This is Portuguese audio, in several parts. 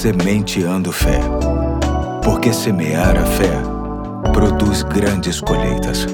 Sementeando Fé. Porque semear a fé produz grandes colheitas.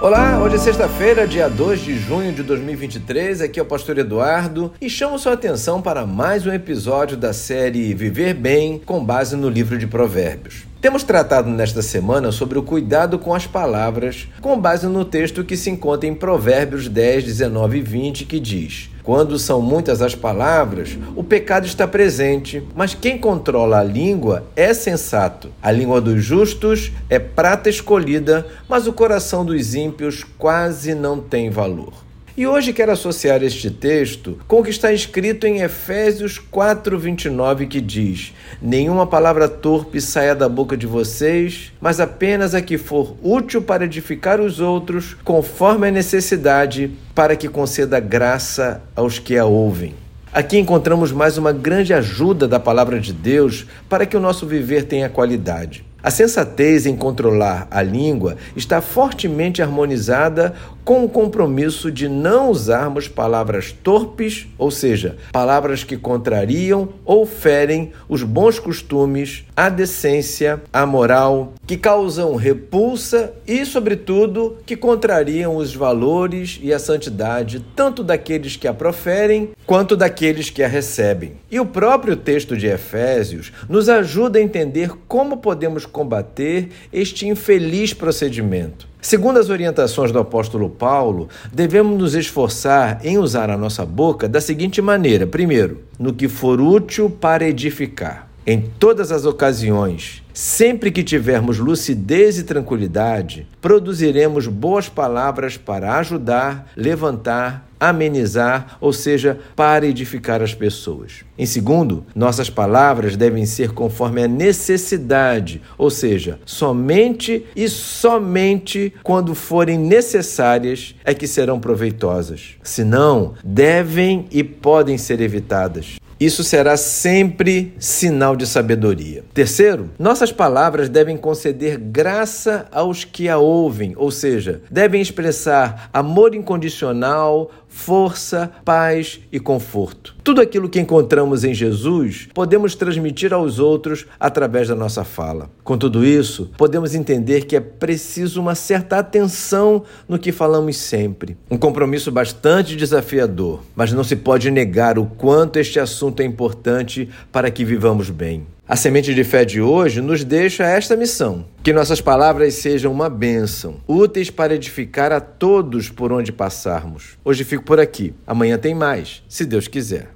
Olá, hoje é sexta-feira, dia 2 de junho de 2023. Aqui é o Pastor Eduardo e chamo sua atenção para mais um episódio da série Viver Bem com base no livro de Provérbios. Temos tratado nesta semana sobre o cuidado com as palavras, com base no texto que se encontra em Provérbios 10, 19 e 20, que diz: Quando são muitas as palavras, o pecado está presente, mas quem controla a língua é sensato. A língua dos justos é prata escolhida, mas o coração dos ímpios quase não tem valor. E hoje quero associar este texto com o que está escrito em Efésios 4:29 que diz: Nenhuma palavra torpe saia da boca de vocês, mas apenas a que for útil para edificar os outros, conforme a necessidade, para que conceda graça aos que a ouvem. Aqui encontramos mais uma grande ajuda da palavra de Deus para que o nosso viver tenha qualidade. A sensatez em controlar a língua está fortemente harmonizada com o compromisso de não usarmos palavras torpes, ou seja, palavras que contrariam ou ferem os bons costumes, a decência, a moral, que causam repulsa e, sobretudo, que contrariam os valores e a santidade tanto daqueles que a proferem quanto daqueles que a recebem. E o próprio texto de Efésios nos ajuda a entender como podemos combater este infeliz procedimento. Segundo as orientações do apóstolo Paulo, devemos nos esforçar em usar a nossa boca da seguinte maneira: primeiro, no que for útil para edificar. Em todas as ocasiões, sempre que tivermos lucidez e tranquilidade, produziremos boas palavras para ajudar, levantar, amenizar, ou seja, para edificar as pessoas. Em segundo, nossas palavras devem ser conforme a necessidade, ou seja, somente e somente quando forem necessárias é que serão proveitosas. Senão, devem e podem ser evitadas. Isso será sempre sinal de sabedoria. Terceiro, nossas palavras devem conceder graça aos que a ouvem, ou seja, devem expressar amor incondicional, força, paz e conforto. Tudo aquilo que encontramos em Jesus podemos transmitir aos outros através da nossa fala. Com tudo isso, podemos entender que é preciso uma certa atenção no que falamos sempre. Um compromisso bastante desafiador, mas não se pode negar o quanto este assunto é importante para que vivamos bem. A semente de fé de hoje nos deixa esta missão: que nossas palavras sejam uma bênção, úteis para edificar a todos por onde passarmos. Hoje fico por aqui. Amanhã tem mais, se Deus quiser.